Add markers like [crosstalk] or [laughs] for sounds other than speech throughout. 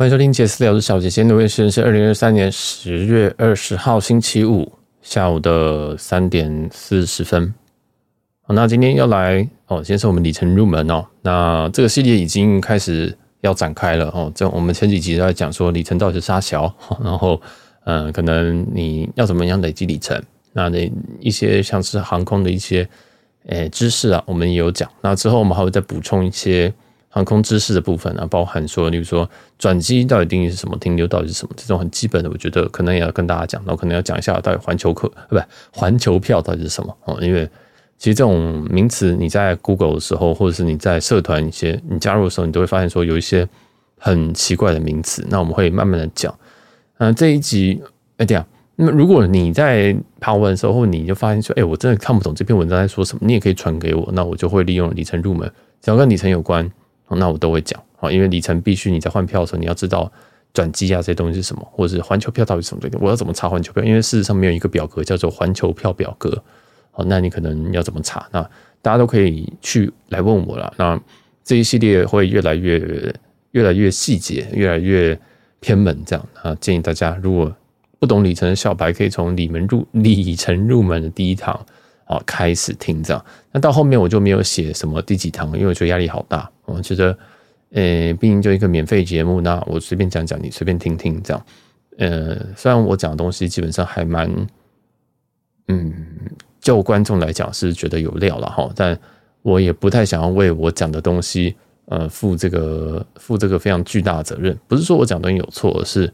欢迎收听杰私聊的小姐姐，录音时间是二零二三年十月二十号星期五下午的三点四十分。好，那今天要来哦，先是我们里程入门哦。那这个系列已经开始要展开了哦。这我们前几集都在讲说里程到底是啥小，然后嗯、可能你要怎么样累积里程？那那一些像是航空的一些诶、知识啊，我们也有讲。那之后我们还会再补充一些。航空知识的部分啊，包含说，例如说转机到底定义是什么，停留到底是什么，这种很基本的，我觉得可能也要跟大家讲。那我可能要讲一下到底环球客，不，环球票到底是什么哦？因为其实这种名词你在 Google 的时候，或者是你在社团一些你加入的时候，你都会发现说有一些很奇怪的名词。那我们会慢慢的讲。嗯，这一集哎这样，那么如果你在爬文的时候，或你就发现说，哎，我真的看不懂这篇文章在说什么，你也可以传给我，那我就会利用里程入门，只要跟里程有关。那我都会讲啊，因为里程必须你在换票的时候，你要知道转机啊这些东西是什么，或者是环球票到底什么东西。我要怎么查环球票？因为事实上没有一个表格叫做环球票表格。好，那你可能要怎么查？那大家都可以去来问我了。那这一系列会越来越越来越细节，越来越偏门这样啊。建议大家如果不懂里程的小白，可以从里门入里程入门的第一堂啊开始听这样。那到后面我就没有写什么第几堂，因为我觉得压力好大。我觉得，呃，毕竟就一个免费节目，那我随便讲讲，你随便听听，这样。呃，虽然我讲的东西基本上还蛮，嗯，就观众来讲是觉得有料了哈，但我也不太想要为我讲的东西，呃，负这个负这个非常巨大的责任。不是说我讲的东西有错，而是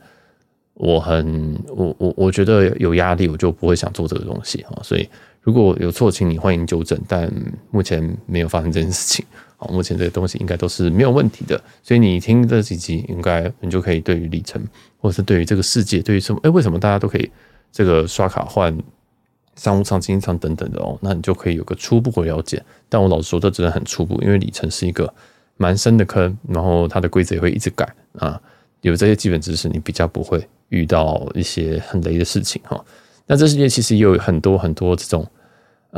我很我我我觉得有压力，我就不会想做这个东西哈。所以如果有错，请你欢迎纠正，但目前没有发生这件事情。好，目前这个东西应该都是没有问题的，所以你听这几集，应该你就可以对于里程，或者是对于这个世界，对于什么，哎，为什么大家都可以这个刷卡换商务舱、经济舱等等的哦，那你就可以有个初步的了解。但我老实说，这真的很初步，因为里程是一个蛮深的坑，然后它的规则也会一直改啊。有这些基本知识，你比较不会遇到一些很雷的事情哈。那这世界其实也有很多很多这种。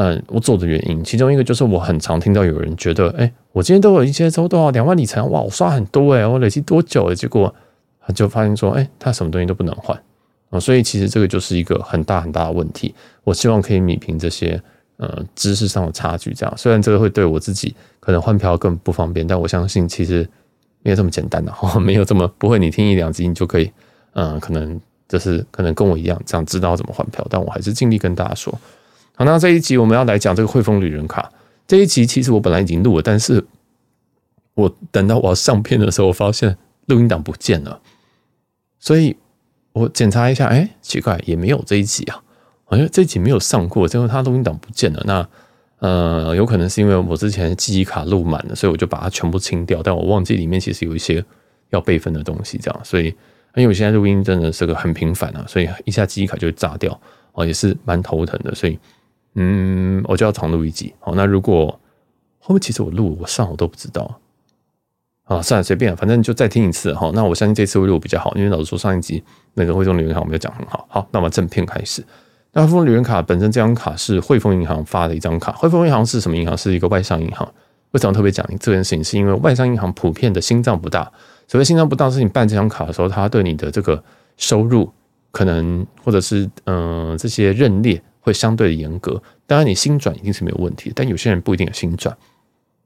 嗯，我做的原因，其中一个就是我很常听到有人觉得，哎、我今天都有一些抽到两万里程，哇，我刷很多哎，我累积多久了？结果就发现说，哎、他什么东西都不能换啊，所以其实这个就是一个很大很大的问题。我希望可以弭平这些呃知识上的差距。这样，虽然这个会对我自己可能换票更不方便，但我相信其实没有这么简单的，没有这么不会，你听一两集你就可以，嗯，可能就是可能跟我一样这样知道怎么换票，但我还是尽力跟大家说。好，那这一集我们要来讲这个汇丰旅人卡。这一集其实我本来已经录了，但是我等到我要上片的时候，我发现录音档不见了，所以我检查一下，哎，奇怪，也没有这一集啊，好像这一集没有上过，最后它录音档不见了。那呃，有可能是因为我之前记忆卡录满了，所以我就把它全部清掉，但我忘记里面其实有一些要备份的东西，这样，所以因为我现在录音真的是个很频繁啊，所以一下记忆卡就炸掉，哦，也是蛮头疼的，所以。嗯，我就要重录一集。好，那如果后面其实我录我上我都不知道啊，算了，随便，反正就再听一次哈。那我相信这次会录比较好，因为老师说上一集那个汇丰旅人卡我没有讲很好。好，那么正片开始。那汇丰旅人卡本身这张卡是汇丰银行发的一张卡。汇丰银行是什么银行？是一个外商银行。为什么特别讲这件事情？是因为外商银行普遍的心脏不大。所谓心脏不大，是你办这张卡的时候，他对你的这个收入可能或者是嗯、这些认列。会相对的严格，当然你新转一定是没有问题，但有些人不一定有新转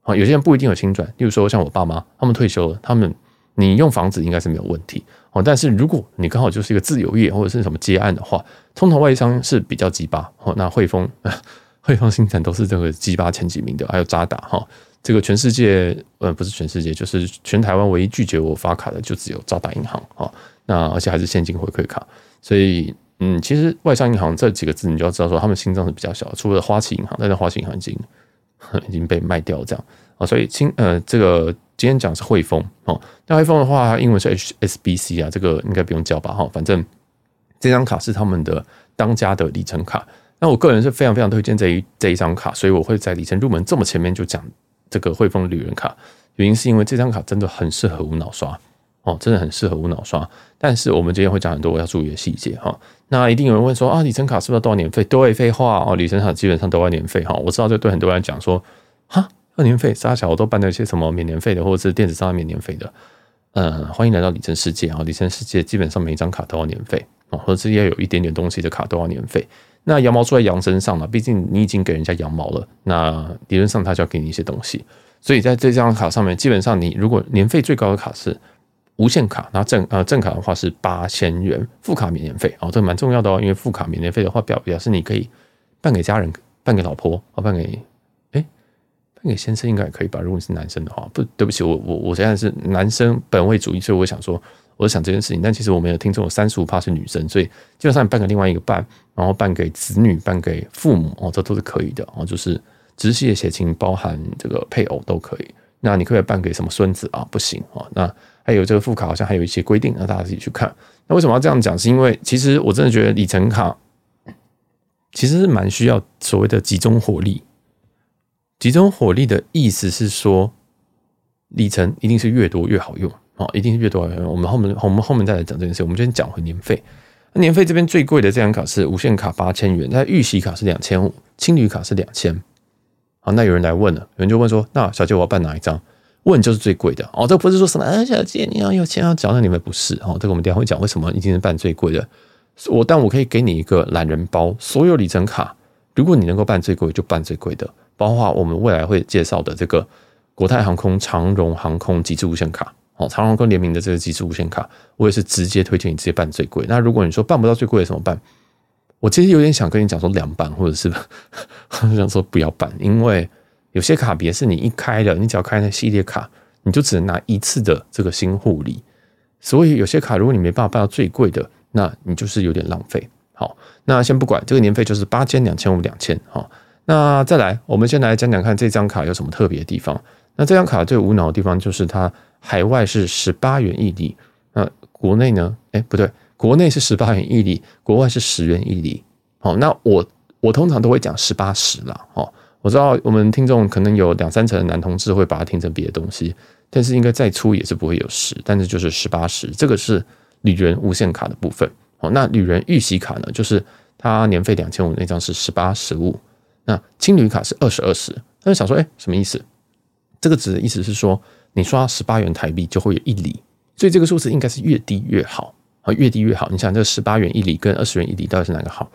啊，有些人不一定有新转。例如说像我爸妈，他们退休了，他们你用房子应该是没有问题哦。但是如果你刚好就是一个自由业或者是什么接案的话，通常外商是比较鸡巴哦。那汇丰、[laughs] 汇丰、薪转都是这个鸡巴前几名的，还有渣打哈。这个全世界呃不是全世界，就是全台湾唯一拒绝我发卡的就只有渣打银行啊。那而且还是现金回馈卡，所以。嗯，其实外商银行这几个字，你就要知道说，他们心脏是比较小。除了花旗银行，但是花旗银行已经已经被卖掉这样啊，所以清呃，这个今天讲是汇丰哦。那汇丰的话，英文是 HSBC 啊，这个应该不用教吧哈。反正这张卡是他们的当家的里程卡。那我个人是非常非常推荐这一这一张卡，所以我会在里程入门这么前面就讲这个汇丰旅人卡。原因是因为这张卡真的很适合无脑刷。哦，真的很适合无脑刷，但是我们今天会讲很多我要注意的细节哈。那一定有人问说啊，里程卡是不是都要年费？对，废话哦，里程卡基本上都要年费哈。我知道这对很多人讲说，哈，要年费，啥小我都办了一些什么免年费的，或者是电子商务免年费的。嗯，欢迎来到里程世界啊！里程世界基本上每一张卡都要年费哦，或者是要有一点点东西的卡都要年费。那羊毛出在羊身上了，毕竟你已经给人家羊毛了，那理论上他就要给你一些东西。所以在这张卡上面，基本上你如果年费最高的卡是无限卡，那正呃正卡的话是八千元，副卡免年费哦，这蛮重要的哦，因为副卡免年费的话表表示你可以办给家人，办给老婆，哦，办给哎办给先生应该也可以吧？如果你是男生的话，不对不起，我我我现在是男生本位主义，所以我想说。我想这件事情，但其实我们有听众有三十五趴是女生，所以基本上你办给另外一个伴，然后办给子女、办给父母哦，这都是可以的哦。就是直系的血亲包含这个配偶都可以。那你可以办给什么孙子啊？不行啊。那还有这个副卡好像还有一些规定，让大家自己去看。那为什么要这样讲？是因为其实我真的觉得里程卡其实是蛮需要所谓的集中火力。集中火力的意思是说，里程一定是越多越好用。哦，一定是越多越好用。我们后面我们后面再来讲这件事。我们先讲回年费。那年费这边最贵的这张卡是无限卡八千元，那预习卡是两千五，青旅卡是两千。好，那有人来问了，有人就问说：“那小姐我要办哪一张？”问就是最贵的哦。这不是说什么啊，小姐你要有钱要缴，那你们不是哦。这个我们等下会讲为什么一定是办最贵的。我但我可以给你一个懒人包，所有里程卡，如果你能够办最贵，就办最贵的，包括我们未来会介绍的这个国泰航空、长荣航空极致无限卡。哦，长荣跟联名的这个极致无限卡，我也是直接推荐你直接办最贵。那如果你说办不到最贵的怎么办？我其实有点想跟你讲说两办，或者是 [laughs] 想说不要办，因为有些卡别是你一开的，你只要开那系列卡，你就只能拿一次的这个新护理。所以有些卡如果你没办法办到最贵的，那你就是有点浪费。好，那先不管这个年费就是八千、两千五、两千。好，那再来，我们先来讲讲看这张卡有什么特别的地方。那这张卡最无脑的地方就是它海外是十八元一里，那国内呢？哎、不对，国内是十八元一里，国外是十元一里。好，那我我通常都会讲十八十啦。哦，我知道我们听众可能有两三成的男同志会把它听成别的东西，但是应该再粗也是不会有十，但是就是十八十，这个是旅人无限卡的部分。好，那旅人预习卡呢，就是它年费两千五那张是十八十五，那青旅卡是二十二十。那就想说，哎、什么意思？这个值的意思是说，你刷十八元台币就会有一厘，所以这个数字应该是越低越好啊，越低越好。你想，这十八元一厘跟二十元一厘到底是哪个好？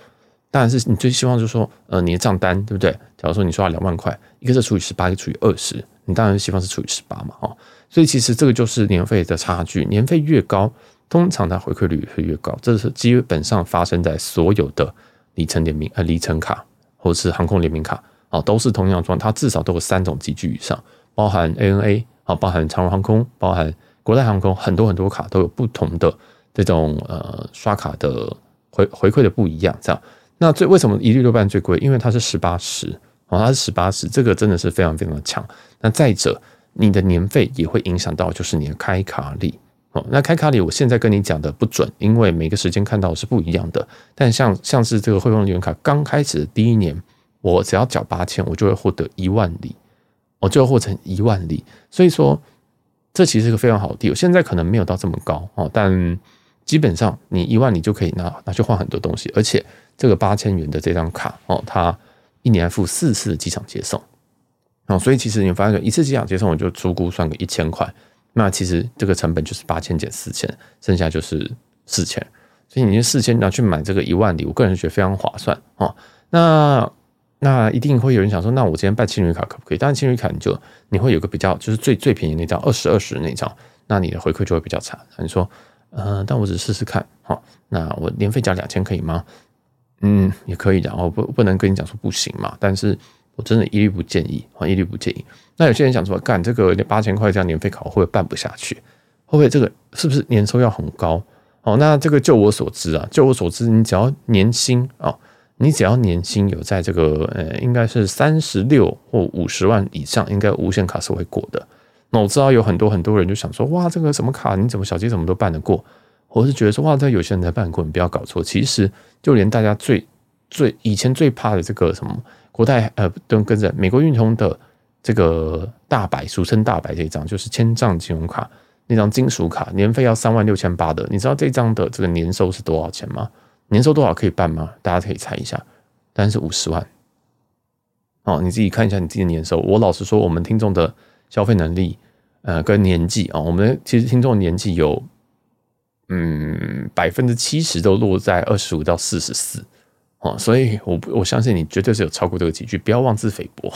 当然是你最希望就是说，呃，你的账单对不对？假如说你刷了两万块，一个是除以十八，一个除以二十，你当然希望是除以十八嘛，哈。所以其实这个就是年费的差距，年费越高，通常它回馈率会越高。这是基本上发生在所有的里程联名呃里程卡或者是航空联名卡啊，都是同样状，它至少都有三种级距以上。包含 ANA 啊，包含长荣航空，包含国泰航空，很多很多卡都有不同的这种呃刷卡的回回馈的不一样，这样。那最为什么一律六办最贵？因为它是十八十哦，它是十八十，这个真的是非常非常的强。那再者，你的年费也会影响到，就是你的开卡礼哦。那开卡礼，我现在跟你讲的不准，因为每个时间看到是不一样的。但像像是这个汇丰会员卡刚开始的第一年，我只要缴八千，我就会获得一万里。我就会获成一万里，所以说这其实是个非常好的地。我现在可能没有到这么高哦，但基本上你一万里就可以拿拿去换很多东西，而且这个八千元的这张卡哦，它一年付四次机场接送哦，所以其实你发现一次机场接送我就粗估算个一千块，那其实这个成本就是八千减四千，剩下就是四千，所以你这四千拿去买这个一万里，我个人觉得非常划算哦。那那一定会有人想说，那我今天办青旅卡可不可以？当然，青旅卡你就你会有个比较，就是最最便宜那张二十二十那张，那你的回馈就会比较差。你说，呃，但我只试试看，好，那我年费交两千可以吗？嗯，也可以的，我不不能跟你讲说不行嘛。但是我真的一律不建议，啊，一律不建议。那有些人想说，干这个八千块这样年费卡会不会办不下去？会不会这个是不是年收要很高？哦，那这个就我所知啊，就我所知，你只要年薪啊。你只要年薪有在这个呃，应该是三十六或五十万以上，应该无限卡是会过的。那我知道有很多很多人就想说，哇，这个什么卡，你怎么小鸡怎么都办得过？我是觉得说，哇，这有些人才办过，你不要搞错。其实就连大家最最以前最怕的这个什么国泰呃，都跟着美国运通的这个大白，俗称大白这一张，就是千帐金融卡那张金属卡，年费要三万六千八的。你知道这张的这个年收是多少钱吗？年收多少可以办吗？大家可以猜一下，但是五十万哦，你自己看一下你自己的年收。我老实说，我们听众的消费能力，呃跟年纪啊，我们其实听众年纪有嗯百分之七十都落在二十五到四十四。哦，所以我我相信你绝对是有超过这个级距，不要妄自菲薄。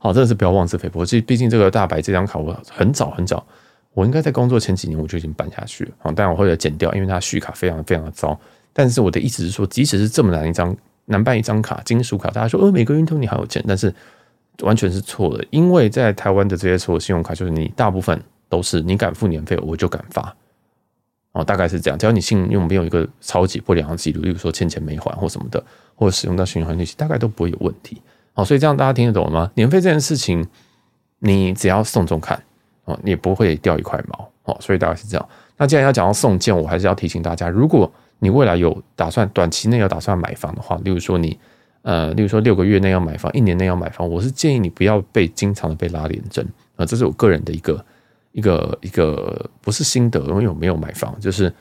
好，真的是不要妄自菲薄。这毕竟这个大白这张卡，我很早很早，我应该在工作前几年我就已经办下去了。好，但我会剪掉，因为它续卡非常非常的糟。但是我的意思是说，即使是这么难一张难办一张卡，金属卡，大家说，呃，每个运通你还有钱，但是完全是错的。因为在台湾的这些所有信用卡，就是你大部分都是你敢付年费，我就敢发。哦，大概是这样。只要你信用没有一个超级不良记录，例如说欠钱没还或什么的，或者使用到循环利息，大概都不会有问题。哦，所以这样大家听得懂了吗？年费这件事情，你只要送中看哦，你也不会掉一块毛。哦，所以大概是这样。那既然要讲到送件，我还是要提醒大家，如果你未来有打算短期内要打算买房的话，例如说你呃，例如说六个月内要买房，一年内要买房，我是建议你不要被经常的被拉连针啊，这是我个人的一个。一个一个不是心得，因为我没有买房，就是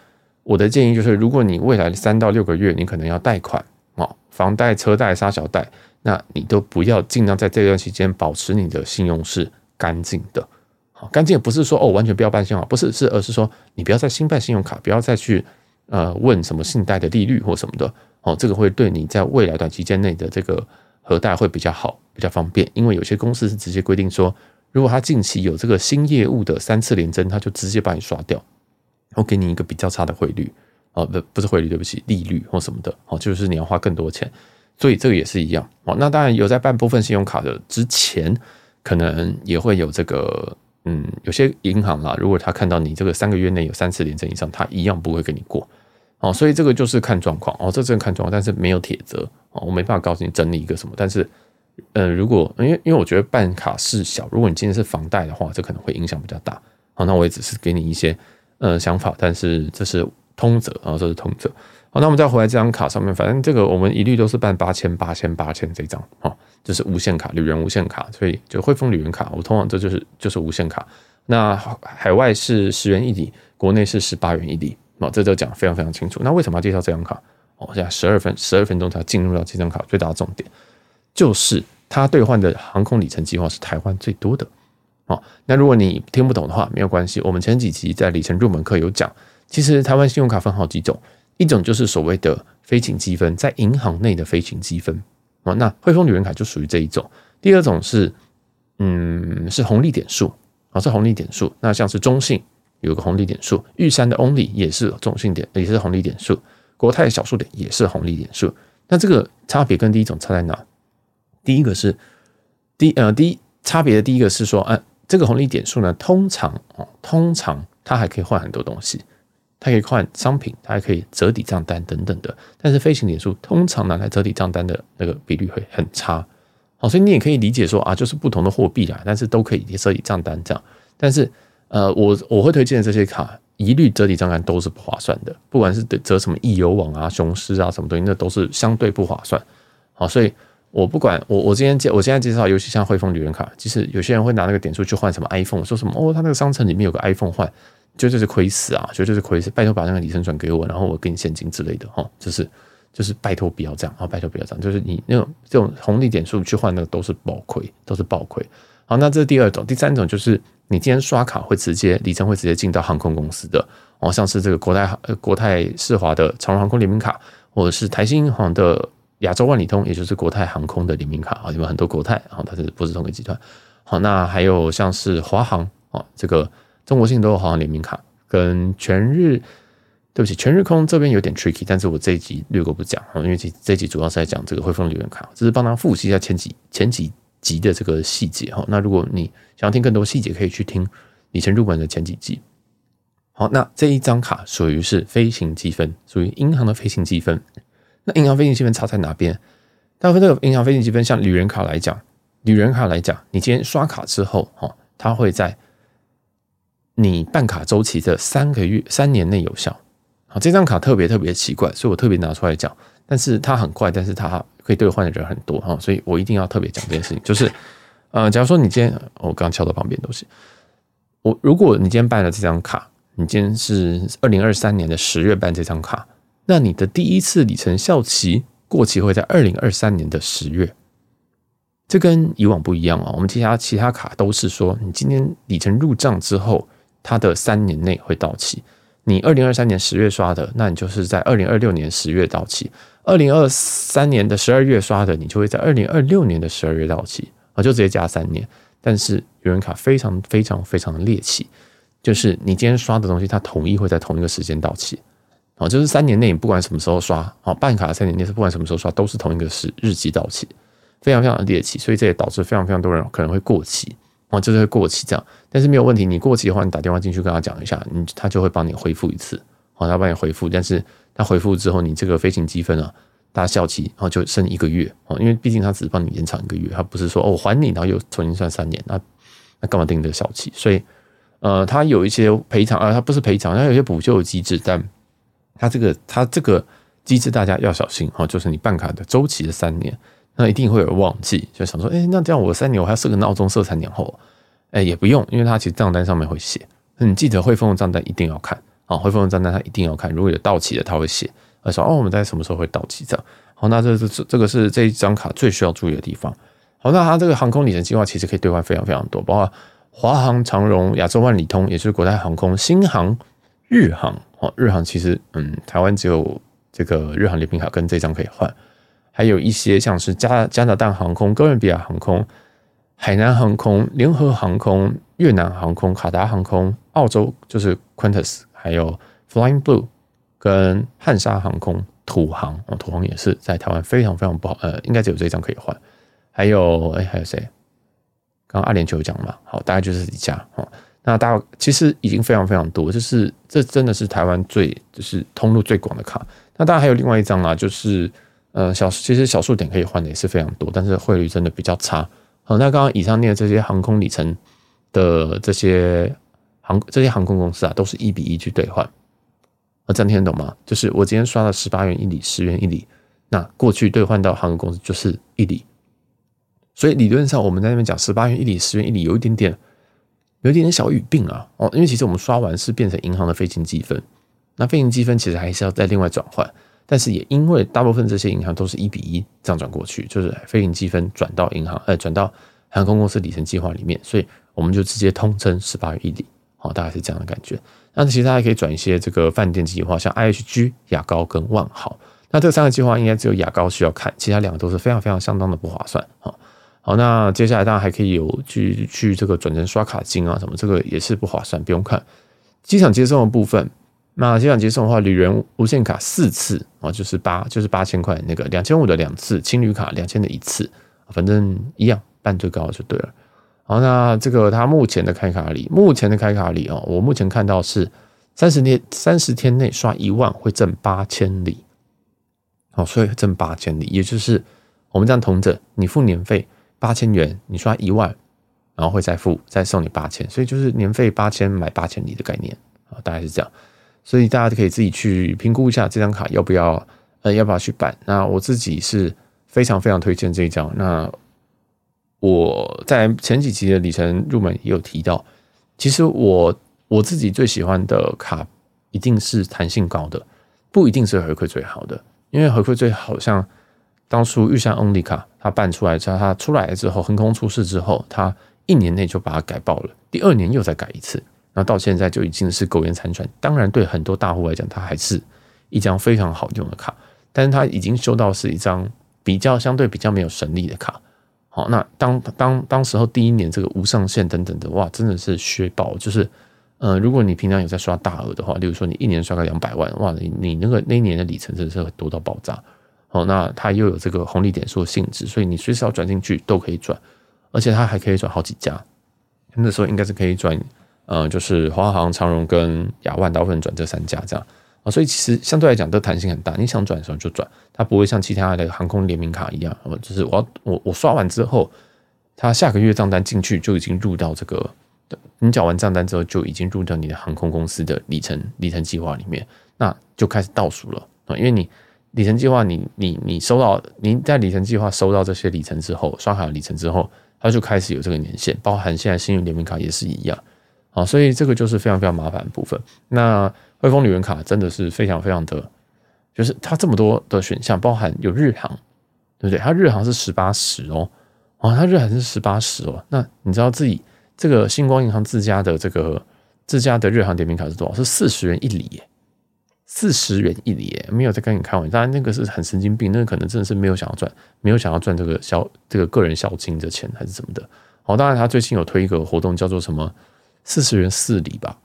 我的建议就是，如果你未来三到六个月你可能要贷款啊，房贷、车贷、杀小贷，那你都不要尽量在这段期间保持你的信用是干净的。好，干净也不是说哦完全不要办信用卡，不是，是而是说你不要再新办信用卡，不要再去呃问什么信贷的利率或什么的哦，这个会对你在未来短期间内的这个核贷会比较好，比较方便，因为有些公司是直接规定说。如果他近期有这个新业务的三次连征，他就直接把你刷掉，然后给你一个比较差的汇率哦，不不是汇率，对不起，利率或什么的哦，就是你要花更多钱，所以这个也是一样哦。那当然有在办部分信用卡的之前，可能也会有这个嗯，有些银行啦，如果他看到你这个三个月内有三次连征以上，他一样不会给你过哦。所以这个就是看状况哦，这真看状况，但是没有铁则哦，我没办法告诉你整理一个什么，但是。呃，如果因为因为我觉得办卡事小，如果你今天是房贷的话，这可能会影响比较大。好，那我也只是给你一些呃想法，但是这是通则啊，这是通则。好，那我们再回来这张卡上面，反正这个我们一律都是办八千、八千、八千这张啊，这是无限卡，旅人无限卡，所以就汇丰旅人卡，我通常这就是就是无限卡。那海外是十元一里，国内是十八元一里啊，这都讲非常非常清楚。那为什么要介绍这张卡？哦，现在十二分十二分钟才进入到这张卡最大的重点。就是它兑换的航空里程计划是台湾最多的哦。那如果你听不懂的话，没有关系，我们前几集在里程入门课有讲，其实台湾信用卡分好几种，一种就是所谓的飞行积分，在银行内的飞行积分哦。那汇丰旅人卡就属于这一种。第二种是，嗯，是红利点数啊，是红利点数。那像是中信有个红利点数，玉山的 Only 也是中信点，也是红利点数，国泰小数点也是红利点数。那这个差别跟第一种差在哪？第一个是第呃第一差别的第一个是说，呃，这个红利点数呢，通常哦，通常它还可以换很多东西，它可以换商品，它还可以折抵账单等等的。但是飞行点数通常拿来折抵账单的那个比率会很差，好，所以你也可以理解说啊，就是不同的货币啦，但是都可以折抵账单这样。但是呃，我我会推荐的这些卡，一律折抵账单都是不划算的，不管是折什么易游网啊、雄狮啊什么东西，那都是相对不划算。好，所以。我不管我我今天介我现在介绍，尤其像汇丰旅人卡，其实有些人会拿那个点数去换什么 iPhone，说什么哦，他那个商城里面有个 iPhone 换，绝对是亏死啊，绝对是亏死，拜托把那个里程转给我，然后我给你现金之类的哈，就是就是拜托不要这样啊，拜托不要这样，就是你那种这种红利点数去换那个都是爆亏，都是爆亏。好，那这是第二种，第三种就是你今天刷卡会直接里程会直接进到航空公司的，哦，像是这个国泰呃国泰世华的长荣航空联名卡，或者是台新银行的。亚洲万里通，也就是国泰航空的联名卡啊，因为很多国泰啊，它是不是同一个集团？好，那还有像是华航啊，这个中国信都有华航联名卡，跟全日，对不起，全日空这边有点 tricky，但是我这一集略过不讲啊，因为这这一集主要是在讲这个汇丰旅人卡，只是帮他复习一下前几前几集的这个细节哈。那如果你想要听更多细节，可以去听以前入门的前几集。好，那这一张卡属于是飞行积分，属于银行的飞行积分。那银行飞行积分差在哪边？大部分这个银行飞行积分，像旅人卡来讲，旅人卡来讲，你今天刷卡之后，哈，它会在你办卡周期的三个月、三年内有效。好，这张卡特别特别奇怪，所以我特别拿出来讲。但是它很怪，但是它可以兑换的人很多，哈，所以我一定要特别讲这件事情。就是，呃，假如说你今天，我刚刚敲到旁边东西，我如果你今天办了这张卡，你今天是二零二三年的十月办这张卡。那你的第一次里程效期过期会在二零二三年的十月，这跟以往不一样啊。我们其他其他卡都是说，你今天里程入账之后，它的三年内会到期。你二零二三年十月刷的，那你就是在二零二六年十月到期；二零二三年的十二月刷的，你就会在二零二六年的十二月到期啊，就直接加三年。但是有人卡非常非常非常的猎奇，就是你今天刷的东西，它统一会在同一个时间到期哦，就是三年内你不管什么时候刷哦，办卡三年内是不管什么时候刷都是同一个时日期到期，非常非常的猎奇，所以这也导致非常非常多人可能会过期。哦，就是会过期这样，但是没有问题。你过期的话，你打电话进去跟他讲一下，你他就会帮你恢复一次。好，他帮你回复，但是他回复之后，你这个飞行积分啊，它效期然后就剩一个月哦，因为毕竟他只是帮你延长一个月，他不是说哦我还你，然后又重新算三年，那那干嘛定这个效期？所以呃，他有一些赔偿啊，他不是赔偿，他有些补救机制，但它这个它这个机制大家要小心哈，就是你办卡的周期是三年。那一定会有忘记，就想说，哎，那这样我三年我还要设个闹钟设三年后，哎，也不用，因为它其实账单上面会写，你记得汇丰的账单一定要看啊，汇丰的账单它一定要看，如果有到期的它会写，他说哦，我们在什么时候会到期这样，好，那这这这个是这一张卡最需要注意的地方。好，那它这个航空里程计划其实可以兑换非常非常多，包括华航、长荣、亚洲万里通，也就是国泰航空、新航、日航，哦，日航其实嗯，台湾只有这个日航联名卡跟这张可以换。还有一些像是加加拿大航空、哥伦比亚航空、海南航空、联合航空、越南航空、卡达航空、澳洲就是 Qantas，还有 Flying Blue 跟汉莎航空、土航哦，土航也是在台湾非常非常不好，呃，应该只有这一张可以换。还有哎，还有谁？刚刚阿联酋讲嘛，好，大概就是这几家哦。那大其实已经非常非常多，就是这真的是台湾最就是通路最广的卡。那当然还有另外一张啊，就是。呃，小其实小数点可以换的也是非常多，但是汇率真的比较差。好，那刚刚以上念的这些航空里程的这些航这些航空公司啊，都是一比一去兑换。啊，这样听得懂吗？就是我今天刷了十八元一里，十元一里，那过去兑换到航空公司就是一里。所以理论上我们在那边讲十八元一里，十元一里，有一点点有一点点小语病啊。哦，因为其实我们刷完是变成银行的飞行积分，那飞行积分其实还是要再另外转换。但是也因为大部分这些银行都是一比一这样转过去，就是飞行积分转到银行，呃，转到航空公司里程计划里面，所以我们就直接通称十八元一里，好，大概是这样的感觉。那其实大家可以转一些这个饭店计划，像 IHG、雅高跟万豪。那这三个计划应该只有雅高需要看，其他两个都是非常非常相当的不划算。好，好，那接下来大家还可以有去去这个转成刷卡金啊什么，这个也是不划算，不用看。机场接送的部分。那机场接送的话，旅人无限卡四次啊，就是八就是八千块那个两千五的两次，青旅卡两千的一次，反正一样办最高就对了。好，那这个它目前的开卡礼，目前的开卡礼哦，我目前看到是三十天三十天内刷一万会赠八千里，好，所以挣八千里，也就是我们这样同着，你付年费八千元，你刷一万，然后会再付再送你八千，所以就是年费八千买八千里的概念啊，大概是这样。所以大家可以自己去评估一下这张卡要不要，呃，要不要去办。那我自己是非常非常推荐这一张。那我在前几期的里程入门也有提到，其实我我自己最喜欢的卡一定是弹性高的，不一定是回馈最好的。因为回馈最好像当初玉山 Only 卡，它办出来之后，它出来之后横空出世之后，它一年内就把它改爆了，第二年又再改一次。那到现在就已经是苟延残喘。当然，对很多大户来讲，它还是一张非常好用的卡，但是它已经修到是一张比较相对比较没有神力的卡。好，那当当当时候第一年这个无上限等等的，哇，真的是削爆。就是，呃，如果你平常有在刷大额的话，例如说你一年刷个两百万，哇，你你那个那一年的里程真的是多到爆炸。哦，那它又有这个红利点数的性质，所以你随时要转进去都可以转，而且它还可以转好几家。那时候应该是可以转。呃，就是华航、长荣跟亚万，大部分转这三家这样啊，所以其实相对来讲，都弹性很大。你想转的时候就转，它不会像其他的航空联名卡一样，就是我我我刷完之后，它下个月账单进去就已经入到这个，你缴完账单之后就已经入到你的航空公司的里程里程计划里面，那就开始倒数了啊，因为你里程计划，你你你收到你在里程计划收到这些里程之后，刷卡里程之后，它就开始有这个年限，包含现在信用联名卡也是一样。啊，所以这个就是非常非常麻烦的部分。那汇丰旅人卡真的是非常非常的，就是它这么多的选项，包含有日航，对不对？它日航是十八十哦，啊，它日航是十八十哦。那你知道自己这个星光银行自家的这个自家的日航点名卡是多少？是四十元一里耶，四十元一里，没有在跟你开玩笑。当然那个是很神经病，那个可能真的是没有想要赚，没有想要赚这个小这个个人小金的钱还是什么的。好，当然他最近有推一个活动，叫做什么四十元四里吧？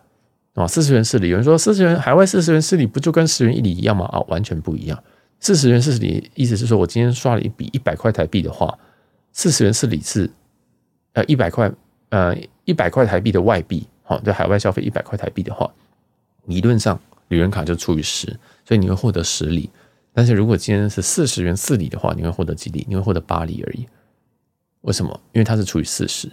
啊，四十元四里，有人说四十元海外四十元四里不就跟十元一里一样吗？啊，完全不一样。四十元四里意思是说我今天刷了一笔一百块台币的话。四十元是里次，呃，一百块，呃，一百块台币的外币，好，在海外消费一百块台币的话，理论上旅人卡就除以十，所以你会获得十里。但是如果今天是四十元四里的话，你会获得几里？你会获得八里而已。为什么？因为它是除以四十，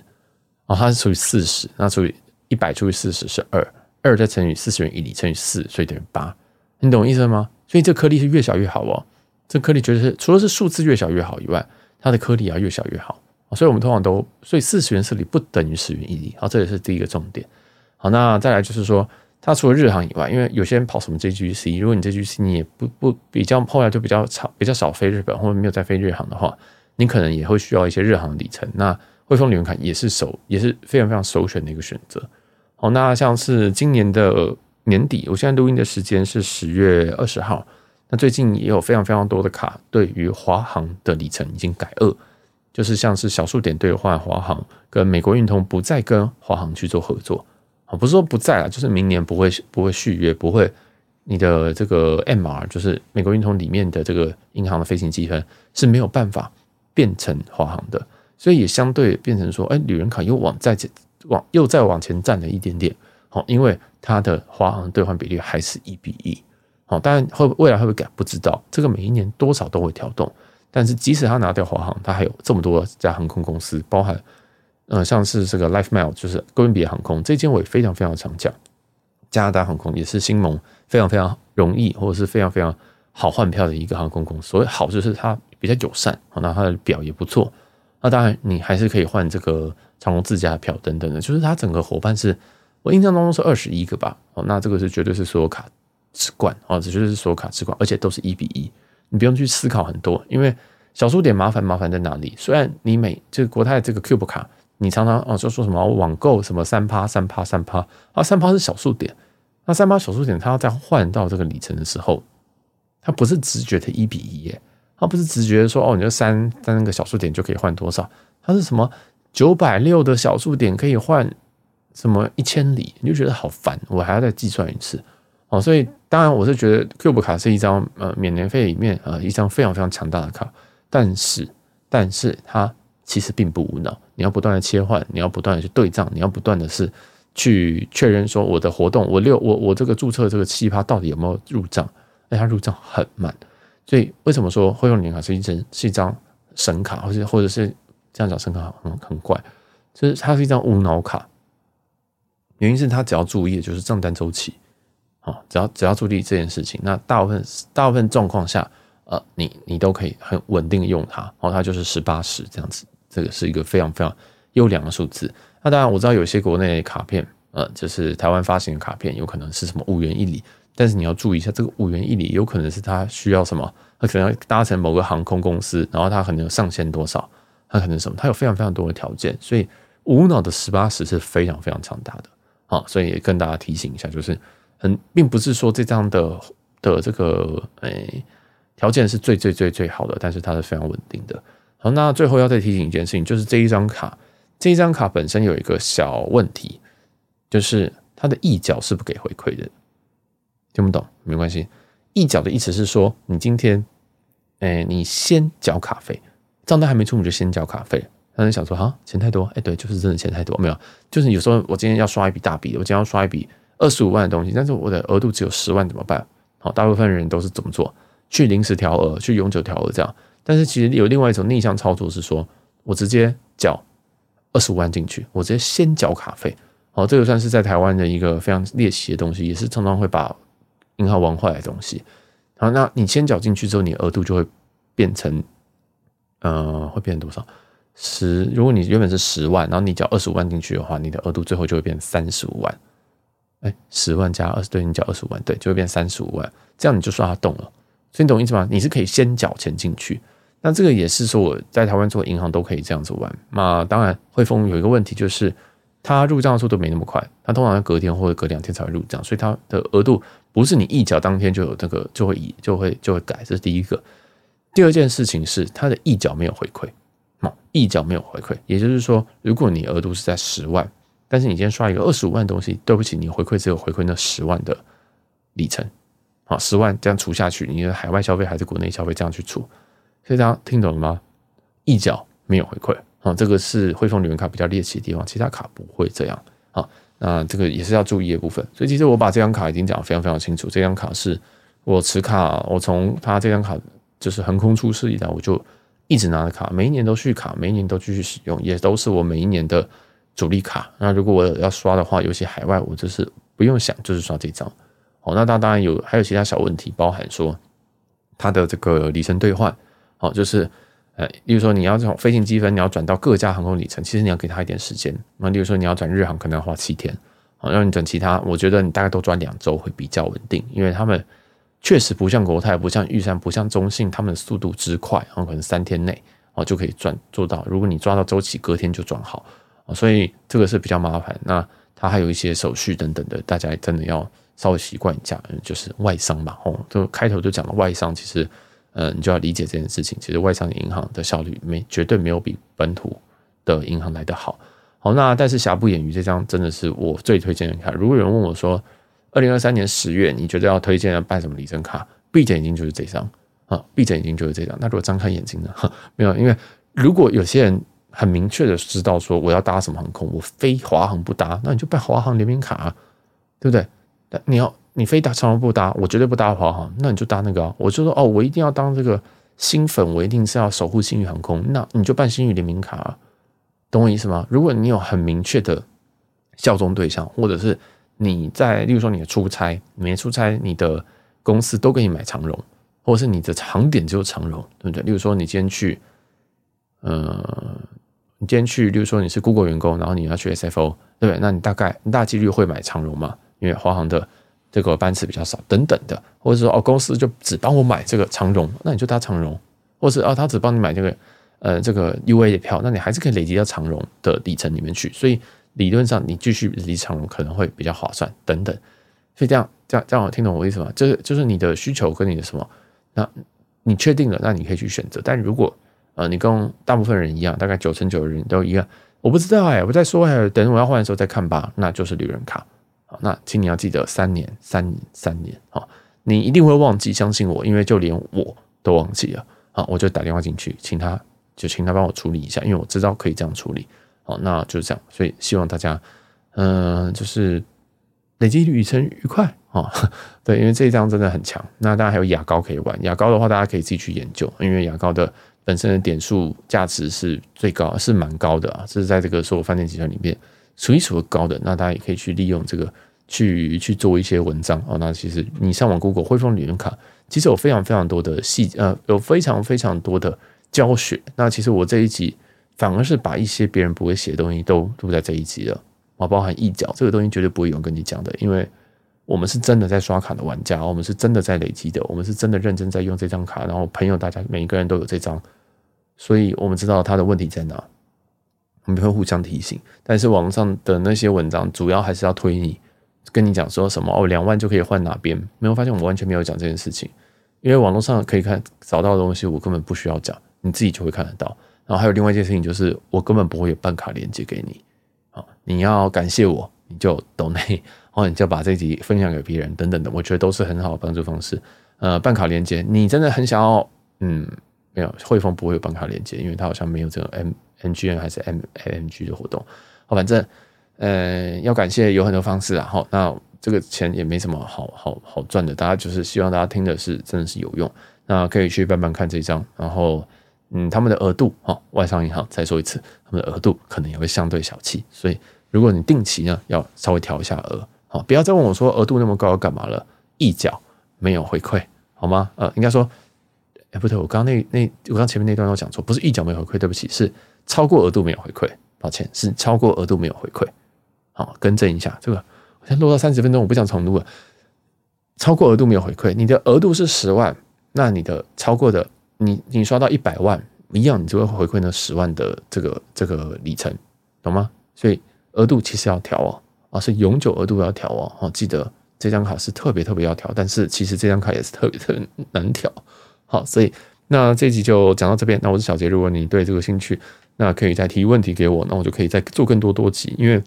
哦，它是除以四十，那除以一百除以四十是二，二再乘以四十元一里乘以四，所以等于八。你懂我意思吗？所以这颗粒是越小越好哦。这颗粒绝对是除了是数字越小越好以外。它的颗粒啊越小越好，所以我们通常都，所以四十元四里不等于十元一里，好，这也是第一个重点。好，那再来就是说，它除了日航以外，因为有些人跑什么 JGC，如果你 JGC 你也不不比较后来就比较少比较少飞日本或者没有再飞日航的话，你可能也会需要一些日航的里程。那汇丰旅人卡也是首也是非常非常首选的一个选择。好，那像是今年的年底，我现在录音的时间是十月二十号。那最近也有非常非常多的卡，对于华航的里程已经改二，就是像是小数点兑换华航跟美国运通不再跟华航去做合作啊，不是说不在了，就是明年不会不会续约，不会你的这个 MR 就是美国运通里面的这个银行的飞行积分是没有办法变成华航的，所以也相对变成说，哎，旅人卡又往再往又再往前站了一点点，好，因为它的华航兑换比率还是一比一。好，当然会未来会不会改不知道，这个每一年多少都会调动。但是即使他拿掉华航，他还有这么多家航空公司，包含呃像是这个 LifeMile，就是哥伦比亚航空，这间我也非常非常常讲。加拿大航空也是新盟非常非常容易或者是非常非常好换票的一个航空公司。所谓好就是它比较友善，好，那它的表也不错。那当然你还是可以换这个长荣自家的票等等的，就是它整个伙伴是我印象当中是二十一个吧。哦，那这个是绝对是所有卡。直管啊，这就是所有卡直管，而且都是一比一，你不用去思考很多，因为小数点麻烦麻烦在哪里？虽然你每这个国泰这个 Cube 卡，你常常哦就说什么网购什么三趴三趴三趴啊，三趴是小数点，那三趴小数点，它要再换到这个里程的时候，它不是直觉的一比一耶，它不是直觉说哦，你就三三个小数点就可以换多少？它是什么九百六的小数点可以换什么一千里？你就觉得好烦，我还要再计算一次。哦，所以当然我是觉得 Cube 卡是一张呃免年费里面呃一张非常非常强大的卡，但是但是它其实并不无脑，你要不断的切换，你要不断的去对账，你要不断的是去确认说我的活动我六我我这个注册这个奇葩到底有没有入账？哎，它入账很慢，所以为什么说会用年卡是一张是一张神卡，或者或者是这样讲神卡很很怪，就是它是一张无脑卡，原因是它只要注意的就是账单周期啊。只要只要注意这件事情，那大部分大部分状况下，呃，你你都可以很稳定用它，然后它就是十八十这样子，这个是一个非常非常优良的数字。那当然我知道有些国内卡片，呃，就是台湾发行的卡片，有可能是什么五元一里，但是你要注意一下，这个五元一里有可能是它需要什么，它可能要搭乘某个航空公司，然后它可能有上限多少，它可能什么，它有非常非常多的条件，所以无脑的十八十是非常非常强大的，啊，所以也跟大家提醒一下，就是。很，并不是说这张的的这个诶条件是最最最最好的，但是它是非常稳定的。好，那最后要再提醒一件事情，就是这一张卡，这一张卡本身有一个小问题，就是它的一角是不给回馈的。听不懂没关系，一角的意思是说，你今天诶你先缴卡费，账单还没出你就先缴卡费。那你想说啊钱太多？哎对，就是真的钱太多，没有，就是有时候我今天要刷一笔大笔，我今天要刷一笔。二十五万的东西，但是我的额度只有十万，怎么办？好，大部分人都是怎么做？去临时调额，去永久调额这样。但是其实有另外一种逆向操作，是说我直接缴二十五万进去，我直接先缴卡费。好，这个算是在台湾的一个非常猎奇的东西，也是常常会把银行玩坏的东西。好，那你先缴进去之后，你额度就会变成，呃，会变成多少？十？如果你原本是十万，然后你缴二十五万进去的话，你的额度最后就会变三十五万。哎，十万加二十，对，你缴二十五万，对，就会变三十五万，这样你就刷它动了。所以你懂意思吗？你是可以先缴钱进去，那这个也是说我在台湾做银行都可以这样子玩。那当然，汇丰有一个问题就是，它入账的速度没那么快，它通常要隔天或者隔两天才会入账，所以它的额度不是你一缴当天就有这个就会以就会就会改，这是第一个。第二件事情是它的一缴没有回馈，啊，一缴没有回馈，也就是说，如果你额度是在十万，但是你今天刷一个二十五万的东西，对不起，你回馈只有回馈那十万的里程，啊，十万这样除下去，你的海外消费还是国内消费这样去除，所以大家听懂了吗？一角没有回馈，啊，这个是汇丰旅人卡比较猎奇的地方，其他卡不会这样，啊，那这个也是要注意的部分。所以其实我把这张卡已经讲得非常非常清楚，这张卡是我持卡，我从他这张卡。就是横空出世以来，我就一直拿着卡，每一年都续卡，每一年都继续使用，也都是我每一年的主力卡。那如果我要刷的话，尤其海外，我就是不用想，就是刷这张。那它当然有还有其他小问题，包含说它的这个里程兑换，好，就是呃，例如说你要这种飞行积分，你要转到各家航空里程，其实你要给他一点时间。那例如说你要转日航，可能要花七天，好，让你转其他，我觉得你大概都转两周会比较稳定，因为他们。确实不像国泰，不像玉山，不像中信，他们的速度之快，然后可能三天内哦就可以转做到。如果你抓到周期，隔天就转好，所以这个是比较麻烦。那它还有一些手续等等的，大家真的要稍微习惯一下。就是外商嘛，哦，就开头就讲了外商，其实呃你就要理解这件事情。其实外商银行的效率没绝对没有比本土的银行来得好。好，那但是瑕不掩瑜，这张真的是我最推荐的卡。如果有人问我说，二零二三年十月，你觉得要推荐要办什么里程卡？闭着眼睛就是这张啊，闭着眼睛就是这张。那如果张开眼睛呢？没有，因为如果有些人很明确的知道说我要搭什么航空，我非华航不搭，那你就办华航联名卡啊，对不对？你要你非搭长荣不搭，我绝对不搭华航，那你就搭那个啊。我就说哦，我一定要当这个新粉，我一定是要守护星宇航空，那你就办星宇联名卡啊，懂我意思吗？如果你有很明确的效忠对象，或者是。你在，例如说你的出差，没出差，你的公司都给你买长荣，或者是你的航点只有长荣，对不对？例如说你今天去，呃，你今天去，例如说你是 Google 员工，然后你要去 SFO，对不对？那你大概你大几率会买长荣嘛？因为华航的这个班次比较少，等等的，或者说哦，公司就只帮我买这个长荣，那你就搭长荣，或者是哦，他只帮你买这个呃这个 UA 的票，那你还是可以累积到长荣的里程里面去，所以。理论上，你继续离长荣可能会比较划算，等等。所以这样，这样，这样，我听懂我意思吗？就是，就是你的需求跟你的什么，那你确定了，那你可以去选择。但如果呃，你跟大部分人一样，大概九成九的人都一样，我不知道哎，我在说哎，等我要换的时候再看吧。那就是旅人卡。好，那请你要记得三年，三年，三年。好，你一定会忘记，相信我，因为就连我都忘记了。好，我就打电话进去，请他，就请他帮我处理一下，因为我知道可以这样处理。好，那就是这样，所以希望大家，嗯、就是累积旅程愉快啊、对，因为这一张真的很强。那大家还有牙膏可以玩，牙膏的话，大家可以自己去研究，因为牙膏的本身的点数价值是最高，是蛮高的啊，这是在这个所有饭店集团里面数一数二高的。那大家也可以去利用这个去去做一些文章哦。那其实你上网 Google 汇丰旅人卡，其实有非常非常多的细呃，有非常非常多的教学。那其实我这一集。反而是把一些别人不会写的东西都录在这一集了啊，包含一角这个东西绝对不会有人跟你讲的，因为我们是真的在刷卡的玩家，我们是真的在累积的，我们是真的认真在用这张卡，然后朋友大家每一个人都有这张，所以我们知道他的问题在哪，我们会互相提醒。但是网络上的那些文章主要还是要推你，跟你讲说什么哦，两万就可以换哪边，没有发现我们完全没有讲这件事情，因为网络上可以看找到的东西，我根本不需要讲，你自己就会看得到。然后还有另外一件事情，就是我根本不会有办卡连接给你，啊，你要感谢我，你就抖内，[laughs] 然后你就把这集分享给别人，等等的，我觉得都是很好的帮助方式。呃，办卡连接，你真的很想要，嗯，没有，汇丰不会有办卡连接，因为它好像没有这种 M M G N 还是 M M G 的活动。好，反正，呃，要感谢有很多方式啊。好，那这个钱也没什么好好好赚的，大家就是希望大家听的是真的是有用，那可以去办办看这一张，然后。嗯，他们的额度哈，外商银行再说一次，他们的额度可能也会相对小气，所以如果你定期呢，要稍微调一下额，好，不要再问我说额度那么高要干嘛了，一缴没有回馈，好吗？呃，应该说，哎，不对，我刚刚那那我刚前面那段要讲错，不是一缴没有回馈，对不起，是超过额度没有回馈，抱歉，是超过额度没有回馈，好，更正一下这个，我先录到三十分钟，我不想重录了，超过额度没有回馈，你的额度是十万，那你的超过的。你你刷到一百万一样，你就会回馈那十万的这个这个里程，懂吗？所以额度其实要调哦，啊是永久额度要调哦，哦记得这张卡是特别特别要调，但是其实这张卡也是特别特别难调。好，所以那这集就讲到这边。那我是小杰，如果你对这个兴趣，那可以再提问题给我，那我就可以再做更多多集。因为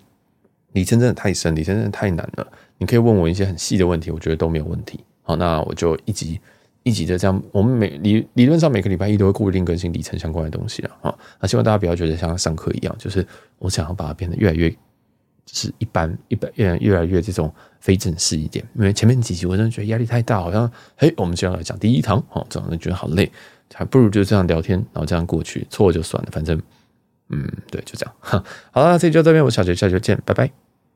里程真的太深，里程真的太难了。你可以问我一些很细的问题，我觉得都没有问题。好，那我就一集一集的这样，我们每理理论上每个礼拜一都会固定更新里程相关的东西了。好，那希望大家不要觉得像上课一样，就是我想要把它变得越来越就是一般，一般越来越来越这种非正式一点。因为前面几集我真的觉得压力太大，好像嘿，我们就要来讲第一堂，好，这样就觉得好累，还不如就这样聊天，然后这样过去，错就算了，反正嗯，对，就这样。哈好了，这期就这边，我们下期，下集见，拜拜。